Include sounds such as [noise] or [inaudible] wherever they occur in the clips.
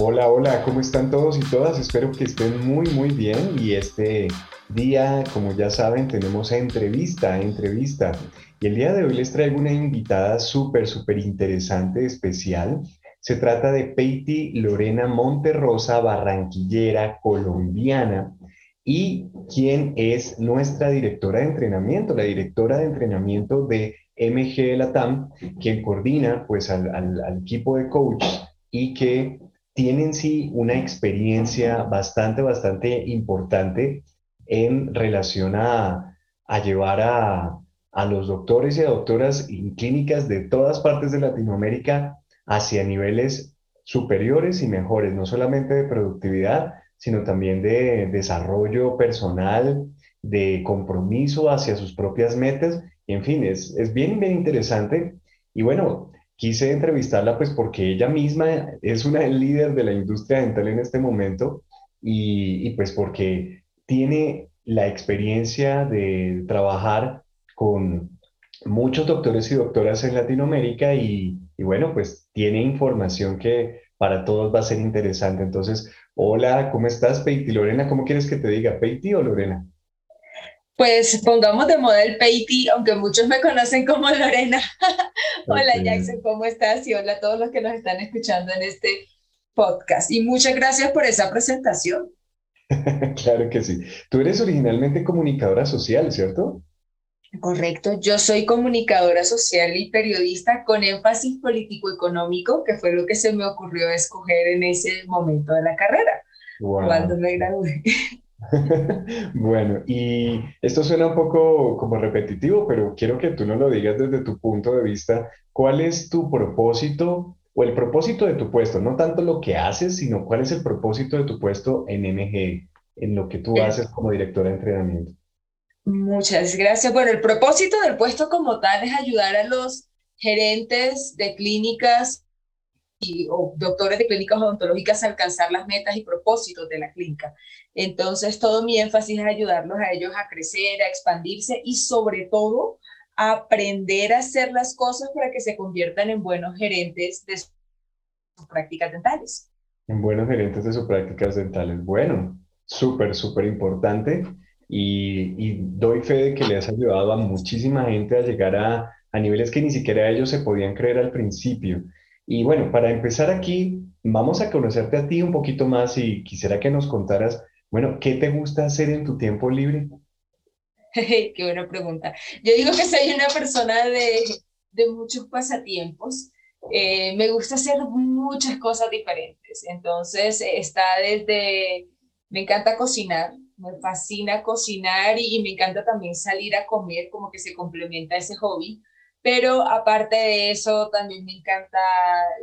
Hola, hola, ¿cómo están todos y todas? Espero que estén muy, muy bien y este día, como ya saben, tenemos entrevista, entrevista. Y el día de hoy les traigo una invitada súper, súper interesante, especial. Se trata de Peiti Lorena Monterrosa, barranquillera colombiana, y quien es nuestra directora de entrenamiento, la directora de entrenamiento de MG Latam, quien coordina pues al, al equipo de coach y que tienen sí una experiencia bastante, bastante importante en relación a, llevar a, a, los doctores y a doctoras en clínicas de todas partes de Latinoamérica hacia niveles superiores y mejores, no solamente de productividad, sino también de desarrollo personal, de compromiso hacia sus propias metas. En fin, es, es bien, bien interesante. Y bueno, quise entrevistarla pues porque ella misma es una líder de la industria dental en este momento y, pues porque tiene la experiencia de trabajar con muchos doctores y doctoras en Latinoamérica y, y bueno, pues tiene información que para todos va a ser interesante. Entonces, hola, ¿cómo estás, Peiti? Lorena, ¿cómo quieres que te diga, Peiti o Lorena? Pues pongamos de moda el Peiti, aunque muchos me conocen como Lorena. [laughs] hola Jackson, ¿cómo estás? Y hola a todos los que nos están escuchando en este podcast. Y muchas gracias por esa presentación. [laughs] claro que sí. Tú eres originalmente comunicadora social, ¿cierto? Correcto, yo soy comunicadora social y periodista con énfasis político-económico, que fue lo que se me ocurrió escoger en ese momento de la carrera, cuando me gradué. [laughs] [laughs] bueno, y esto suena un poco como repetitivo, pero quiero que tú nos lo digas desde tu punto de vista. ¿Cuál es tu propósito o el propósito de tu puesto? No tanto lo que haces, sino cuál es el propósito de tu puesto en MG, en lo que tú haces como directora de entrenamiento. Muchas gracias. Bueno, el propósito del puesto como tal es ayudar a los gerentes de clínicas y, o doctores de clínicas odontológicas alcanzar las metas y propósitos de la clínica. Entonces, todo mi énfasis es ayudarlos a ellos a crecer, a expandirse y sobre todo a aprender a hacer las cosas para que se conviertan en buenos gerentes de sus prácticas dentales. En buenos gerentes de sus prácticas dentales. Bueno, súper, súper importante. Y, y, doy fe de que le has ayudado a muchísima gente a llegar a, a niveles que ni siquiera ellos se podían creer al principio. Y bueno, para empezar aquí, vamos a conocerte a ti un poquito más y quisiera que nos contaras, bueno, ¿qué te gusta hacer en tu tiempo libre? [laughs] Qué buena pregunta. Yo digo que soy una persona de, muchos pasatiempos. Eh, me gusta hacer muchas cosas diferentes. Entonces, está desde, me encanta cocinar, me fascina cocinar y me encanta también salir a comer, como que se complementa ese hobby. Pero aparte de eso, también me encanta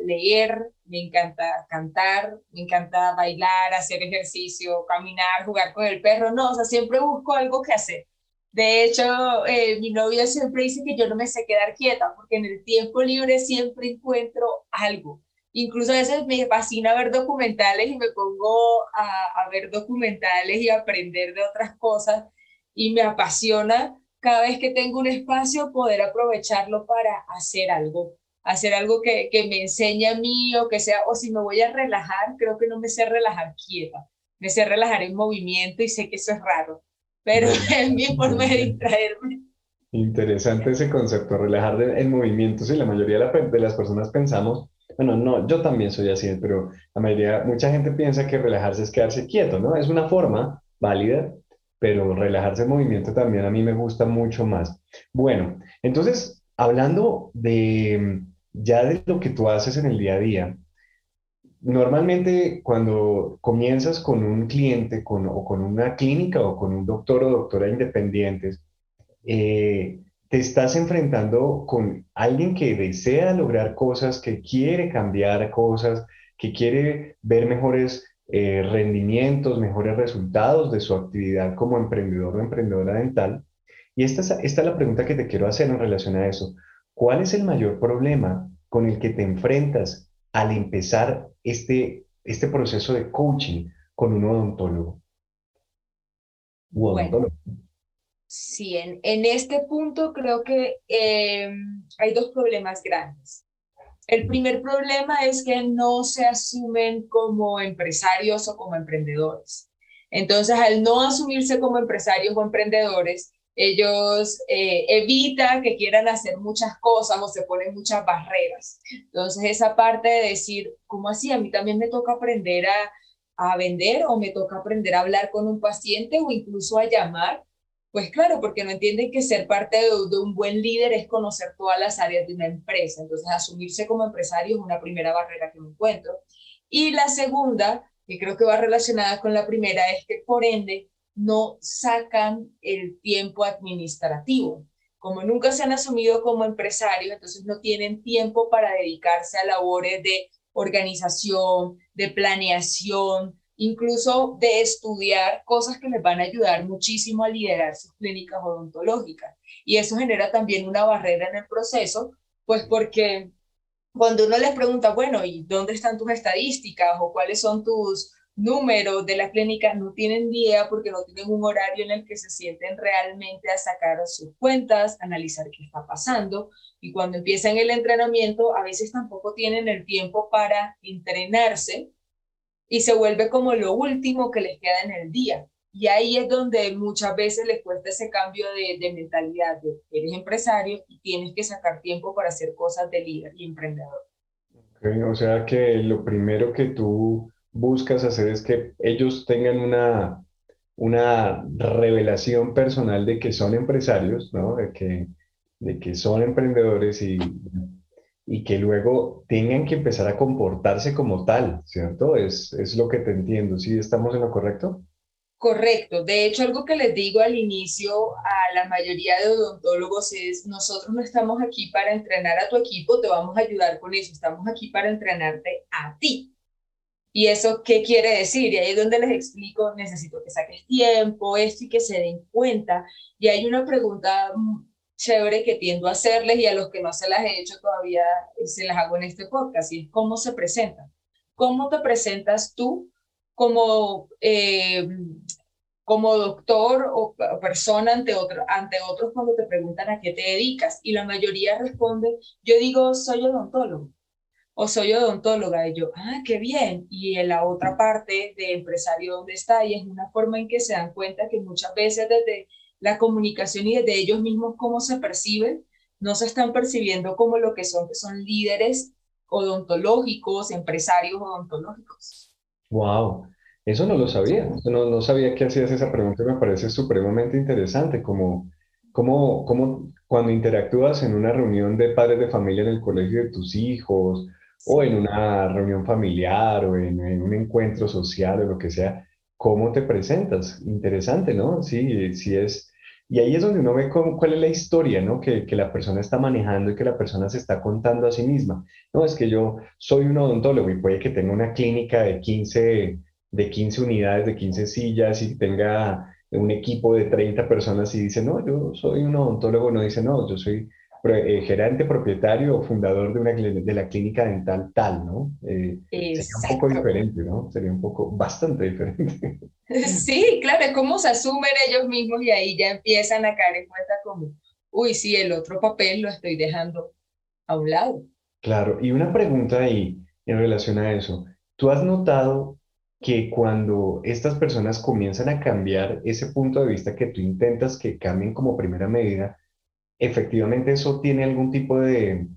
leer, me encanta cantar, me encanta bailar, hacer ejercicio, caminar, jugar con el perro. No, o sea, siempre busco algo que hacer. De hecho, eh, mi novia siempre dice que yo no me sé quedar quieta, porque en el tiempo libre siempre encuentro algo. Incluso a veces me fascina ver documentales y me pongo a, a ver documentales y aprender de otras cosas y me apasiona cada vez que tengo un espacio, poder aprovecharlo para hacer algo, hacer algo que, que me enseñe a mí o que sea, o si me voy a relajar, creo que no me sé relajar quieta, me sé relajar en movimiento y sé que eso es raro, pero [laughs] es mi forma de distraerme. Interesante ese concepto, relajar en movimiento. Sí, la mayoría de las personas pensamos, bueno, no, yo también soy así, pero la mayoría, mucha gente piensa que relajarse es quedarse quieto, ¿no? Es una forma válida, pero relajarse en movimiento también a mí me gusta mucho más. Bueno, entonces, hablando de ya de lo que tú haces en el día a día, normalmente cuando comienzas con un cliente con, o con una clínica o con un doctor o doctora independientes, eh, te estás enfrentando con alguien que desea lograr cosas, que quiere cambiar cosas, que quiere ver mejores eh, rendimientos, mejores resultados de su actividad como emprendedor o emprendedora dental. Y esta es, esta es la pregunta que te quiero hacer en relación a eso. ¿Cuál es el mayor problema con el que te enfrentas al empezar este, este proceso de coaching con un odontólogo? Bueno, sí, en, este punto creo que em, hay dos problemas grandes. El primer problema es que no se asumen como empresarios o como emprendedores. Entonces, al no asumirse como empresarios o emprendedores, ellos eh, evitan que quieran hacer muchas cosas o se ponen muchas barreras. Entonces, esa parte de decir, ¿cómo así? A mí también me toca aprender a, a vender o me toca aprender a hablar con un paciente o incluso a llamar. Pues claro, porque no entienden que ser parte de, un buen líder es conocer todas las áreas de una empresa. Entonces, asumirse como empresario es una primera barrera que me encuentro. Y la segunda, que creo que va relacionada con la primera, es que por ende no sacan el tiempo administrativo. Como nunca se han asumido como empresarios, entonces no tienen tiempo para dedicarse a labores de organización, de planeación, incluso de estudiar cosas que les van a ayudar muchísimo a liderar sus clínicas odontológicas. Y eso genera también una barrera en el proceso, pues porque cuando uno les pregunta, bueno, ¿y dónde están tus estadísticas o cuáles son tus números de la clínica no tienen idea porque no tienen un horario en el que se sienten realmente a sacar sus cuentas, analizar qué está pasando. Y cuando empiezan el entrenamiento, a veces tampoco tienen el tiempo para entrenarse y se vuelve como lo último que les queda en el día. Y ahí es donde muchas veces les cuesta ese cambio de, de mentalidad de eres empresario y tienes que sacar tiempo para hacer cosas de líder y emprendedor. o sea que lo primero que tú buscas hacer es que ellos tengan una, una revelación personal de que son empresarios, ¿no? De que, de que son emprendedores y, y que luego tengan que empezar a comportarse como tal, ¿cierto? Es, es lo que te entiendo. ¿Sí estamos en lo correcto? Correcto. De hecho, algo que les digo al inicio a la mayoría de odontólogos es, nosotros no estamos aquí para entrenar a tu equipo, te vamos a ayudar con eso, estamos aquí para entrenarte a ti. ¿Y eso qué quiere decir? Y ahí es donde les explico, necesito que saques tiempo, esto y que se den cuenta. Y hay una pregunta chévere que tiendo a hacerles y a los que no se las he hecho todavía eh, se las hago en este podcast, y es cómo se presentan. ¿Cómo te presentas tú como, eh, como doctor o, persona ante, otro, ante otros cuando te preguntan a qué te dedicas? Y la mayoría responde, yo digo, soy odontólogo o soy odontóloga, y yo, ah, qué bien. Y en la otra parte de empresario, ¿dónde está? Y es una forma en que se dan cuenta que muchas veces desde la comunicación y desde ellos mismos cómo se perciben, no se están percibiendo como lo que son, que son líderes odontológicos, empresarios odontológicos. Wow, eso no lo sabía, no, no sabía que hacías esa pregunta y me parece supremamente interesante, como, como, como cuando interactúas en una reunión de padres de familia en el colegio de tus hijos, o en una reunión familiar o en, un encuentro social o lo que sea, ¿cómo te presentas? Interesante, ¿no? Sí, sí es. Y ahí es donde uno ve cuál es la historia, ¿no? Que, que, la persona está manejando y que la persona se está contando a sí misma. No, es que yo soy un odontólogo y puede que tenga una clínica de 15, de 15 unidades, de 15 sillas y tenga un equipo de 30 personas y dice, no, yo soy un odontólogo, no dice, no, yo soy eh, gerente, propietario o fundador de, una, de la clínica dental tal, ¿no? Eh, sería un poco diferente, ¿no? Sería un poco, bastante diferente. [laughs] Sí, claro, cómo se asumen ellos mismos y ahí ya empiezan a caer en cuenta como, uy, sí, el otro papel lo estoy dejando a un lado. Claro, y una pregunta ahí en relación a eso. ¿Tú has notado que cuando estas personas comienzan a cambiar ese punto de vista que tú intentas que cambien como primera medida, efectivamente eso tiene algún tipo de,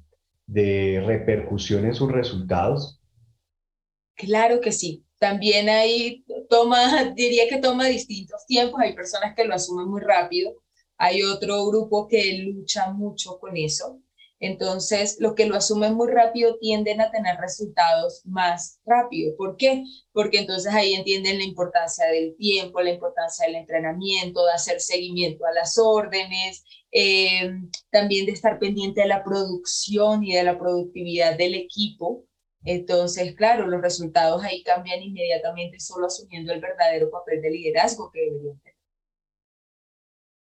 repercusión en sus resultados? Claro que sí. También hay, toma, [laughs] diría que toma distintos tiempos. Hay personas que lo asumen muy rápido. Hay otro grupo que lucha mucho con eso. Entonces, los que lo asumen muy rápido tienden a tener resultados más rápido. ¿Por qué? Porque entonces ahí entienden la importancia del tiempo, la importancia del entrenamiento, de hacer seguimiento a las órdenes, eh, también de estar pendiente de la producción y de la productividad del equipo. Entonces, claro, los resultados ahí cambian inmediatamente solo asumiendo el verdadero papel de liderazgo que deberían tener.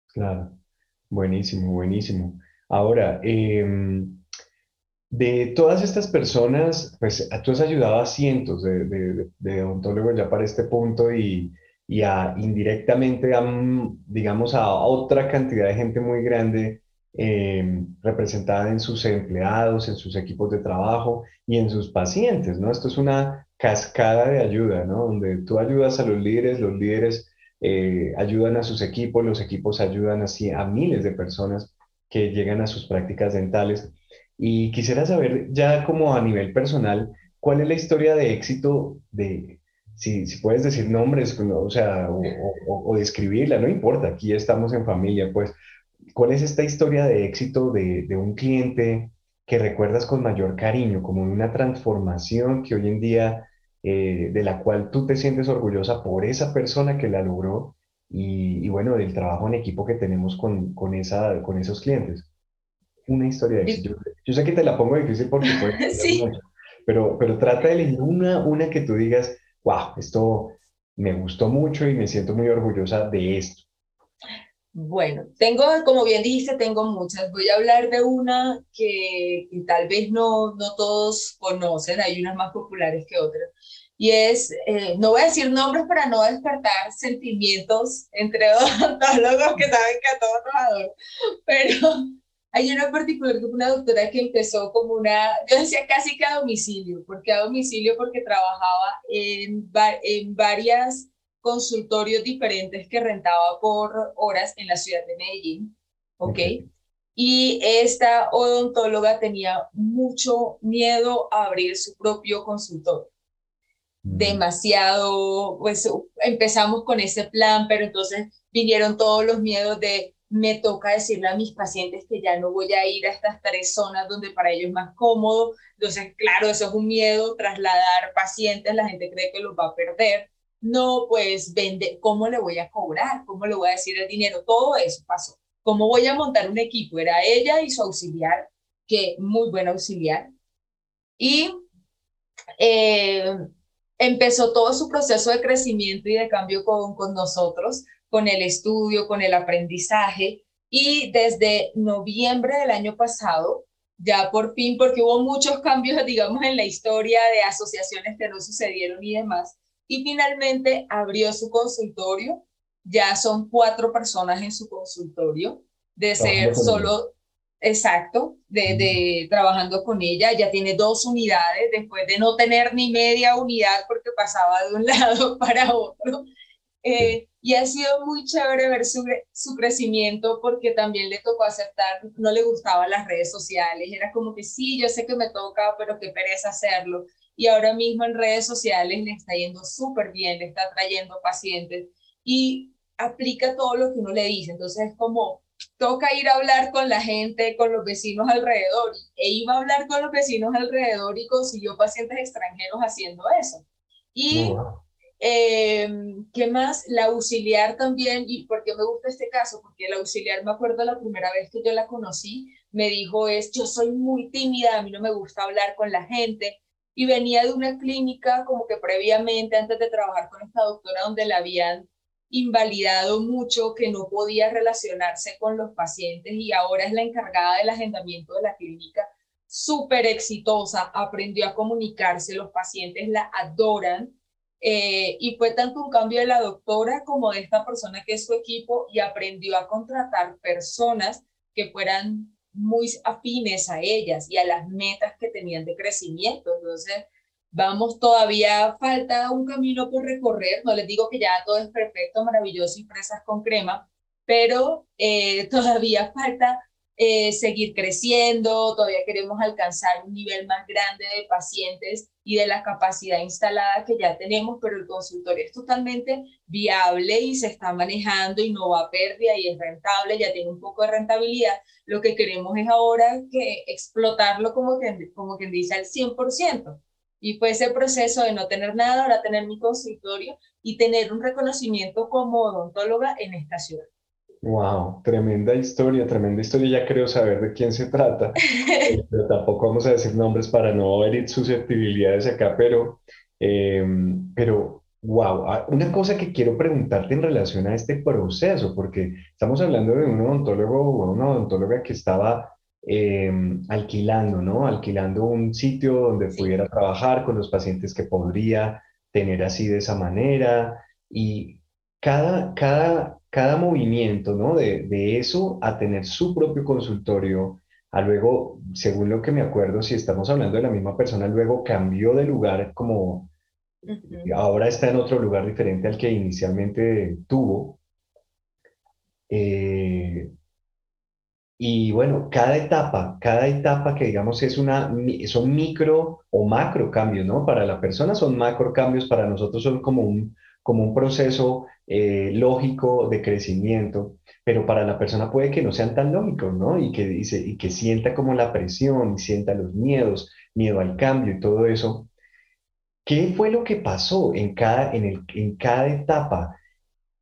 Claro, buenísimo, buenísimo. Ahora, em, de todas estas personas, pues tú has ayudado a cientos de, de, de odontólogos ya para este punto y, y a, indirectamente, a, digamos, a otra cantidad de gente muy grande em, representada en sus empleados, en sus equipos de trabajo y en sus pacientes, ¿no? Esto es una cascada de ayuda, ¿no? Donde tú ayudas a los líderes, los líderes eh, ayudan a sus equipos, los equipos ayudan así a miles de personas que llegan a sus prácticas dentales. Y quisiera saber ya como a nivel personal, ¿cuál es la historia de éxito de, si, si puedes decir nombres, o sea, o, describirla, no importa, aquí estamos en familia, pues, ¿cuál es esta historia de éxito de, de un cliente que recuerdas con mayor cariño, como una transformación que hoy en día, eh, de la cual tú te sientes orgullosa por esa persona que la logró y, y bueno, del trabajo en equipo que tenemos con, con, esa, con esos clientes? Una historia de éxito. Yo, sé que te la pongo difícil porque [laughs] sí. pero, pero trata de elegir una, una que tú digas, wow, esto me gustó mucho y me siento muy orgullosa de esto? Bueno, tengo, como bien dijiste, tengo muchas. Voy a hablar de una que, tal vez no, no todos conocen, hay unas más populares que otras. Y es, eh, no voy a decir nombres para no despertar sentimientos entre [laughs] odontólogos que saben que a todos nos adoro, pero hay una particular que fue una doctora que empezó como una, yo decía casi que a domicilio, porque a domicilio porque trabajaba en, en varias consultorios diferentes que rentaba por horas en la ciudad de Medellín, ¿ok? Y esta odontóloga tenía mucho miedo a abrir su propio consultorio. Mm. Demasiado, pues empezamos con ese plan, pero entonces vinieron todos los miedos de me toca decirle a mis pacientes que ya no voy a ir a estas tres zonas donde para ellos es más cómodo. Entonces, claro, eso es un miedo, trasladar pacientes, la gente cree que los va a perder. No, pues vende, ¿cómo le voy a cobrar? ¿Cómo le voy a decir el dinero? Todo eso pasó. ¿Cómo voy a montar un equipo? Era ella y su auxiliar, que muy buen auxiliar. Y eh, empezó todo su proceso de crecimiento y de cambio con, con nosotros con el estudio, con el aprendizaje. Y desde noviembre del año pasado, ya por fin, porque hubo muchos cambios, [laughs] digamos, en la historia de asociaciones que no sucedieron y demás, y finalmente abrió su consultorio. Ya son cuatro personas en su consultorio, de ser solo, exacto, de, de, trabajando con ella. Ya tiene dos unidades después de no tener ni media unidad porque pasaba de un [laughs] lado para otro. Eh, y ha sido muy chévere ver su, su, crecimiento porque también le tocó aceptar, no le gustaban las redes sociales, era como que sí, yo sé que me toca, pero qué pereza hacerlo. Y ahora mismo en redes sociales le está yendo súper bien, le está trayendo pacientes y aplica todo lo que uno le dice. Entonces es como, toca ir a hablar con la gente, con los vecinos alrededor. E iba a hablar con los vecinos alrededor y consiguió pacientes extranjeros haciendo eso. Y... Oh, eh, ¿Qué más? La auxiliar también, y por qué me gusta este caso, porque la auxiliar, me acuerdo la primera vez que yo la conocí, me dijo es, yo soy muy tímida, a mí no me gusta hablar con la gente, y venía de una clínica como que previamente, antes de trabajar con esta doctora, donde la habían invalidado mucho, que no podía relacionarse con los pacientes y ahora es la encargada del agendamiento de la clínica, súper exitosa, aprendió a comunicarse, los pacientes la adoran eh, y fue tanto un cambio de la doctora como de esta persona que es su equipo y aprendió a contratar personas que fueran muy afines a ellas y a las metas que tenían de crecimiento. Entonces, vamos, todavía falta un camino por recorrer. No les digo que ya todo es perfecto, maravilloso y fresas con crema, pero eh, [laughs] todavía falta eh, seguir creciendo, todavía queremos alcanzar un nivel más grande de pacientes y de la capacidad instalada que ya tenemos, pero el consultorio es totalmente viable y se está manejando y no va a pérdida y es rentable, ya tiene un poco de rentabilidad. Lo que queremos es ahora que explotarlo como que como quien dice al 100%. Y fue ese proceso de no tener nada, ahora tener mi consultorio y tener un reconocimiento como odontóloga en esta ciudad. Wow, tremenda historia, tremenda historia. Ya creo saber de quién se trata, eh, [laughs] pero tampoco vamos a decir nombres para no herir susceptibilidades acá, pero, em, pero wow, ah, una cosa que quiero preguntarte en relación a este proceso, porque estamos hablando de un odontólogo o una odontóloga que estaba em, alquilando, ¿no? Alquilando un sitio donde pudiera trabajar con los pacientes que podría tener así de esa manera y cada, cada cada movimiento, ¿no? De, de eso a tener su propio consultorio, a luego, según lo que me acuerdo, si estamos hablando de la misma persona, luego cambió de lugar como ahora está en otro lugar diferente al que inicialmente tuvo. Eh, y bueno, cada etapa, cada etapa que digamos es una, son micro o macro cambios, ¿no? Para la persona son macro cambios, para nosotros son como un, como un proceso eh, lógico de crecimiento, pero para la persona puede que no sean tan lógicos, ¿no? Y que, dice, y que sienta como la presión, y sienta los miedos, miedo al cambio y todo eso. ¿Qué fue lo que pasó en cada, en el, en cada etapa?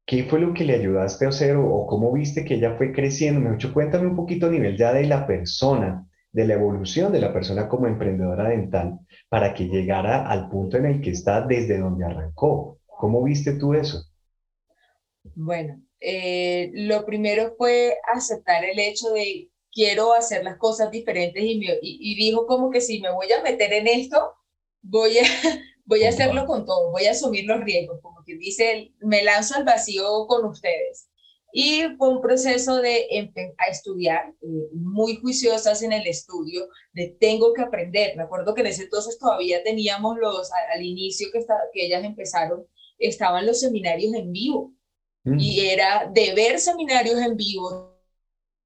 ¿Qué fue lo que le ayudaste a hacer o, cómo viste que ella fue creciendo? Me hecho, cuéntame un poquito a nivel ya de la persona, de la evolución de la persona como emprendedora dental, para que llegara al punto en el que está desde donde arrancó. ¿Cómo viste tú eso? Bueno, eh, lo primero fue aceptar el hecho de quiero hacer las cosas diferentes y, y, dijo como que si me voy a meter en esto, voy a, [laughs] voy a hacerlo con todo, voy a asumir los riesgos, como que dice, me lanzo al vacío con ustedes. Y fue un proceso de a estudiar, eh, muy juiciosas en el estudio, de tengo que aprender. Me acuerdo que en ese entonces todavía teníamos los, al, inicio que, está, que ellas empezaron, estaban los seminarios en vivo mm. y era de ver seminarios en vivo,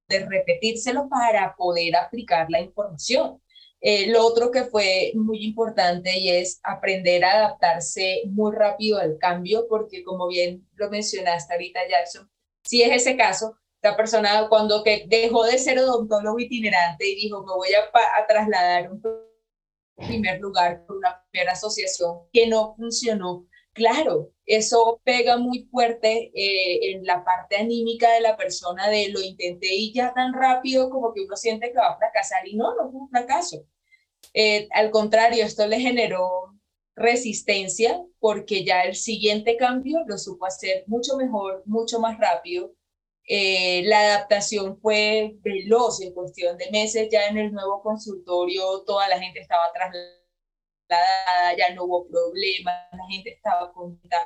de repetírselos para poder aplicar la información. Eh, lo otro que fue muy importante y es aprender a adaptarse muy rápido al cambio, porque como bien lo mencionaste ahorita, Jackson, si es ese caso, la persona cuando que dejó de ser odontólogo itinerante y dijo, me voy a, a trasladar un primer lugar por una primera asociación que no funcionó, claro, eso pega muy fuerte eh, en la parte anímica de la persona de lo intenté y ya tan rápido como que uno siente que va a fracasar y no, no fue un fracaso. Eh, al contrario, esto le generó resistencia porque ya el siguiente cambio lo supo hacer mucho mejor, mucho más rápido. Eh, la adaptación fue veloz en cuestión de meses, ya en el nuevo consultorio toda la gente estaba trasladada ya no hubo problemas, la gente estaba contenta.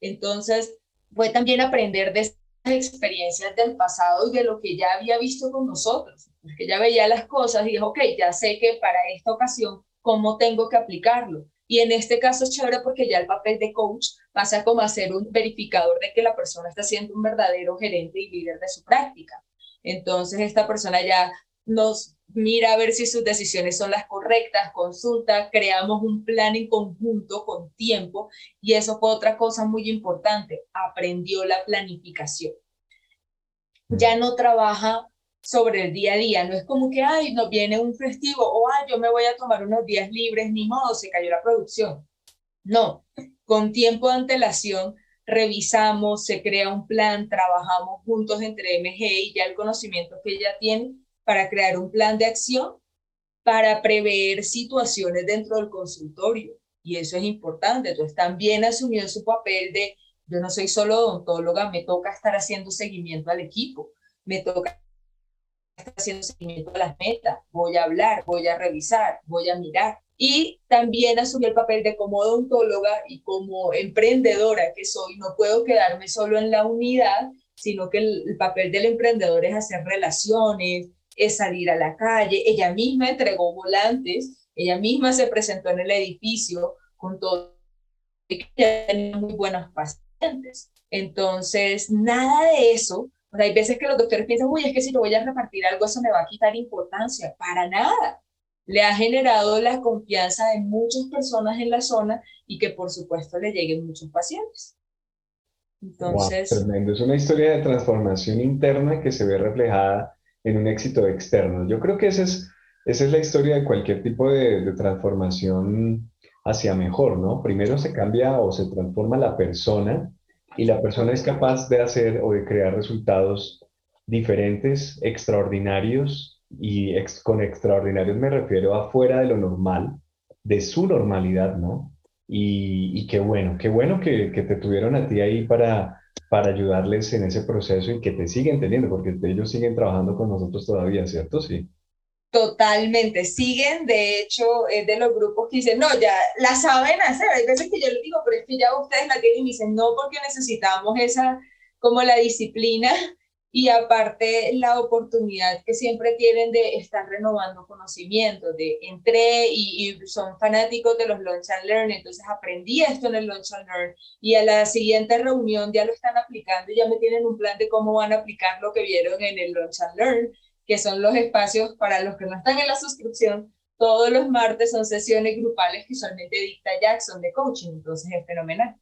Entonces, fue también aprender de estas experiencias del pasado y de lo que ya había visto con nosotros, porque ya veía las cosas y dijo, ok, ya sé que para esta ocasión, ¿cómo tengo que aplicarlo? Y en este caso es chévere porque ya el papel de coach pasa como a ser un verificador de que la persona está siendo un verdadero gerente y líder de su práctica. Entonces, esta persona ya nos mira a ver si sus decisiones son las correctas, consulta, creamos un plan en conjunto con tiempo y eso fue otra cosa muy importante, aprendió la planificación. Ya no trabaja sobre el día a día, no es como que, ay, no viene un festivo o, ay, yo me voy a tomar unos días libres, ni modo, se cayó la producción. No, con tiempo de antelación revisamos, se crea un plan, trabajamos juntos entre MG y ya el conocimiento que ella tiene para crear un plan de acción para prever situaciones dentro del consultorio. Y eso es importante. Entonces también asumió su papel de, yo no soy solo odontóloga, me toca estar haciendo seguimiento al equipo, me toca estar haciendo seguimiento a las metas, voy a hablar, voy a revisar, voy a mirar. Y también asumió el papel de como odontóloga y como emprendedora que soy, no puedo quedarme solo en la unidad, sino que el, el papel del emprendedor es hacer relaciones, es salir a la calle. Ella misma entregó volantes, ella misma se presentó en el edificio con todo. Ella tenía muy buenos pacientes. Entonces, nada de eso. hay veces que los doctores piensan, uy, es que si yo voy a repartir algo, eso me va a quitar importancia. Para nada. Le ha generado la confianza de muchas personas en la zona y que, por supuesto, le lleguen muchos pacientes. Entonces. tremendo. Es una historia de transformación interna que se ve reflejada en un éxito externo. Yo creo que esa es, esa es la historia de cualquier tipo de, transformación hacia mejor, ¿no? Primero se cambia o se transforma la persona y la persona es capaz de hacer o de crear resultados diferentes, extraordinarios, y con extraordinarios me refiero a fuera de lo normal, de su normalidad, ¿no? Y, qué bueno, qué bueno que, que, te tuvieron a ti ahí para, para ayudarles en ese proceso y que te siguen teniendo, porque ellos siguen trabajando con nosotros todavía, ¿cierto? Sí. Totalmente, siguen, de hecho, es de los grupos que dicen, no, ya la saben hacer, hay veces que yo les digo, pero es que ya ustedes la tienen y me dicen, no, porque necesitamos esa, como la disciplina y aparte la oportunidad que siempre tienen de estar renovando conocimiento, de entré y, son fanáticos de los Launch and Learn, entonces aprendí esto en el Launch and Learn y a la siguiente reunión ya lo están aplicando ya me tienen un plan de cómo van a aplicar lo que vieron en el Launch and Learn que son los espacios para los que no están en la suscripción. Todos los martes son sesiones grupales que solamente dicta Jackson de coaching, entonces es fenomenal.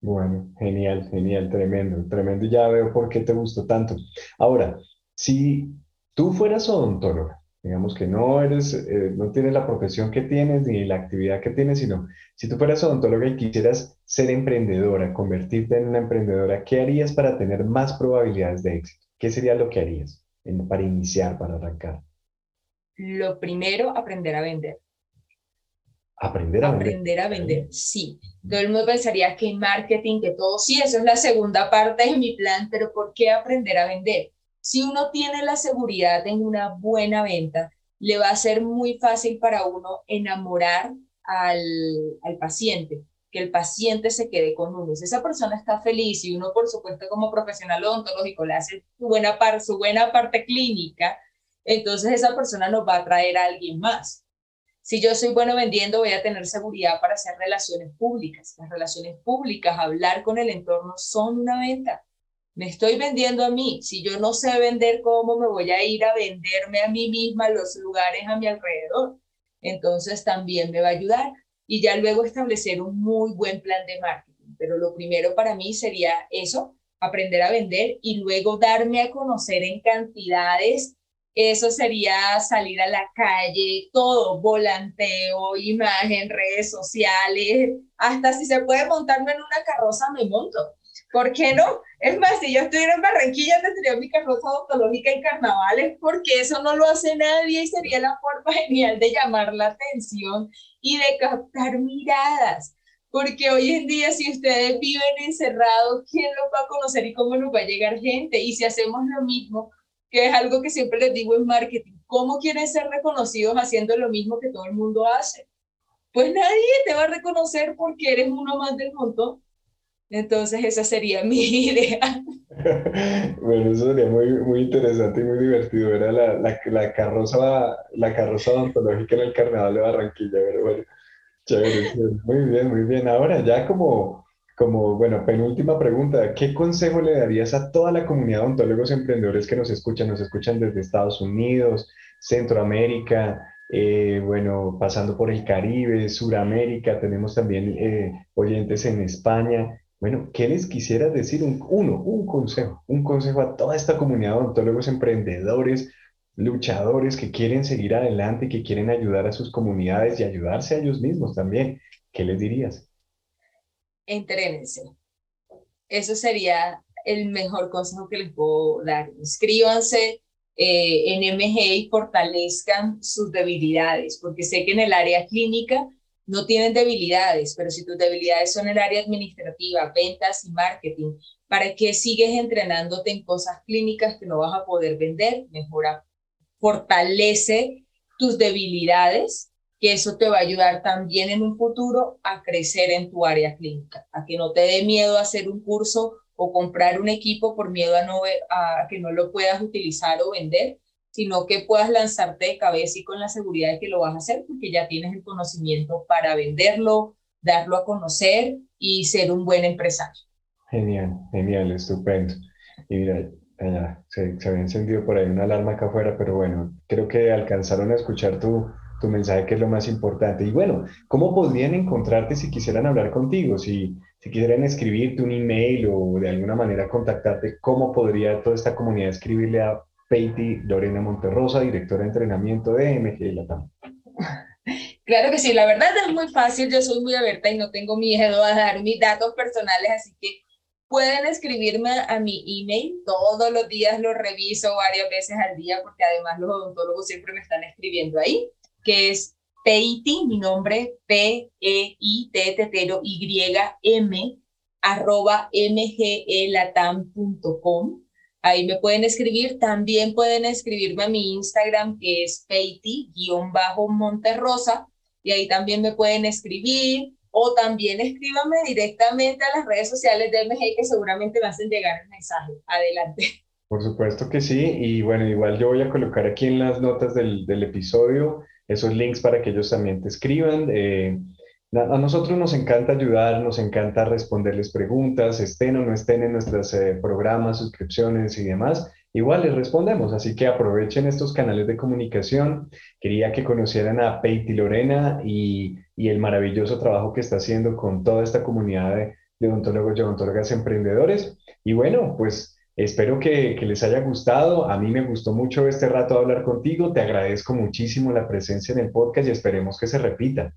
Bueno, genial, genial, tremendo, tremendo. Ya veo por qué te gustó tanto. Ahora, si tú fueras odontóloga, digamos que no eres, eh, no tienes la profesión que tienes ni la actividad que tienes, sino si tú fueras odontóloga y quisieras ser emprendedora, convertirte en una emprendedora, ¿qué harías para tener más probabilidades de éxito? ¿Qué sería lo que harías? para iniciar, para arrancar? Lo primero, aprender a vender. Aprender a vender. Aprender a vender, sí. Todo el mundo pensaría que marketing, que todo, sí, eso es la segunda parte de mi plan, pero ¿por qué aprender a vender? Si uno tiene la seguridad en una buena venta, le va a ser muy fácil para uno enamorar al, al paciente que el paciente se quede con uno. Si esa persona está feliz y uno, por supuesto, como profesional odontológico le hace su buena, par su buena parte clínica, entonces esa persona nos va a traer a alguien más. Si yo soy bueno vendiendo, voy a tener seguridad para hacer relaciones públicas. Las relaciones públicas, hablar con el entorno, son una venta. Me estoy vendiendo a mí. Si yo no sé vender, ¿cómo me voy a ir a venderme a mí misma los lugares a mi alrededor? Entonces también me va a ayudar y ya luego establecer un muy buen plan de marketing. Pero lo primero para mí sería eso, aprender a vender y luego darme a conocer en cantidades. Eso sería salir a la calle, todo, volanteo, imagen, redes sociales, hasta si se puede montarme en una carroza, me monto. ¿Por qué no? Es más, si yo estuviera en Barranquilla, tendría mi carroza odontológica en carnavales, porque eso no lo hace nadie y sería la forma [laughs] genial de llamar la atención y de captar miradas. Porque hoy en día, si ustedes viven encerrados, ¿quién los va a conocer y cómo nos va a llegar gente? Y si hacemos lo mismo, que es algo que siempre les digo en marketing, ¿cómo quieren ser reconocidos haciendo lo mismo que todo el mundo hace? Pues nadie te va a reconocer porque eres uno más del montón. Entonces esa sería [laughs] mi idea. [laughs] bueno, eso sería muy, muy interesante y muy divertido. Era la, la, la, carroza, la carroza odontológica en el carnaval de Barranquilla, pero bueno, chévere, Muy bien, muy bien. Ahora ya como, como, bueno, penúltima pregunta, ¿qué consejo le darías a toda la comunidad de odontólogos emprendedores que nos escuchan? Nos escuchan desde Estados Unidos, Centroamérica, eh, bueno, pasando por el Caribe, Suramérica, tenemos también eh, oyentes en España. Bueno, ¿qué les quisiera decir? Un, uno, un consejo, un consejo a toda esta comunidad de odontólogos emprendedores, luchadores que quieren seguir adelante, que quieren ayudar a sus comunidades y ayudarse a ellos mismos también. ¿Qué les dirías? Entrénense. Eso sería el mejor consejo que les puedo dar. Inscríbanse eh, en MG y fortalezcan sus debilidades, porque sé que en el área clínica no tienen debilidades, pero si tus debilidades son el área administrativa, ventas y marketing, ¿para qué sigues entrenándote en cosas clínicas que no vas a poder vender? Mejora, fortalece tus debilidades, que eso te va a ayudar también en un futuro a crecer en tu área clínica, a que no te dé miedo hacer un curso o comprar un equipo por miedo a, no, a que no lo puedas utilizar o vender, sino que puedas lanzarte de cabeza y con la seguridad de que lo vas a hacer porque ya tienes el conocimiento para venderlo, darlo a conocer y ser un buen empresario. Genial, genial, estupendo. Y mira, se, había encendido por ahí una alarma acá afuera, pero bueno, creo que alcanzaron a escuchar tu, tu mensaje, que es lo más importante. Y bueno, ¿cómo podrían encontrarte si quisieran hablar contigo? Si, si quisieran escribirte un email o de alguna manera contactarte, ¿cómo podría toda esta comunidad escribirle a Peiti Lorena Monterrosa, directora de entrenamiento de MG Latam. [laughs] Claro que sí, la verdad es muy fácil, yo soy muy abierta y no tengo miedo a dar mis datos personales, así que pueden escribirme a mi email. Todos los días lo reviso varias veces al día porque además los odontólogos siempre me están escribiendo ahí, que es Peiti, mi nombre, P-E-I-T-T-Y-M, arroba mgelatam.com. Ahí me pueden escribir. También pueden escribirme a mi Instagram, que es peiti-monterrosa. Y ahí también me pueden escribir. O también escríbanme directamente a las redes sociales de MG, que seguramente me hacen llegar el mensaje. Adelante. Por supuesto que sí. Y bueno, igual yo voy a colocar aquí en las notas del, del episodio esos links para que ellos también te escriban. Eh, a nosotros nos encanta ayudar, nos encanta responderles preguntas, estén o no estén en nuestros eh, programas, suscripciones y demás. Igual les respondemos, así que aprovechen estos canales de comunicación. Quería que conocieran a Peiti Lorena y, el maravilloso trabajo que está haciendo con toda esta comunidad de, de odontólogos y odontólogas emprendedores. Y bueno, pues espero que, les haya gustado. A mí me gustó mucho este rato hablar contigo. Te agradezco muchísimo la presencia en el podcast y esperemos que se repita.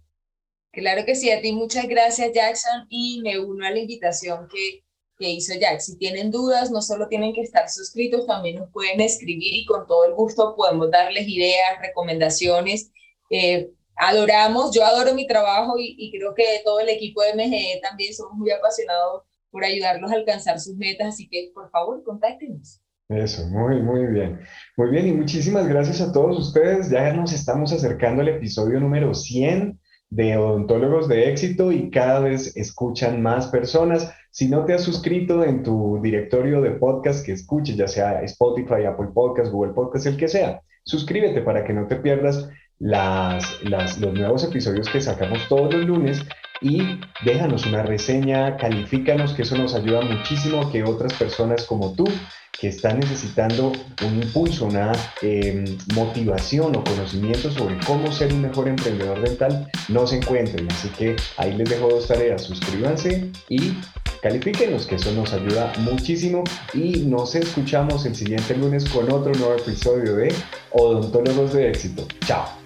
Claro que sí, a ti muchas gracias Jackson y me uno a la invitación que, que hizo Jack. Si tienen dudas, no solo tienen que estar suscritos, también nos pueden escribir y con todo el gusto podemos darles ideas, recomendaciones. Eh, adoramos, yo adoro mi trabajo y, y, creo que todo el equipo de MGE también somos muy apasionados por ayudarlos a alcanzar sus metas, así que por favor, contáctenos. Eso, muy, muy bien. Muy bien, y muchísimas gracias a todos ustedes. Ya nos estamos acercando al episodio número 100 de odontólogos de éxito y cada vez escuchan más personas. Si no te has suscrito en tu directorio de podcast que escuches, ya sea Spotify, Apple Podcast, Google Podcast, el que sea, suscríbete para que no te pierdas las, las, los nuevos episodios que sacamos todos los lunes y déjanos una reseña, califícanos, que eso nos ayuda muchísimo a que otras personas como tú que están necesitando un impulso, una em, motivación o conocimiento sobre cómo ser un mejor emprendedor dental, no se encuentren. Así que ahí les dejo dos tareas, suscríbanse y califíquenos, que eso nos ayuda muchísimo. Y nos escuchamos el siguiente lunes con otro nuevo episodio de Odontólogos de Éxito. Chao.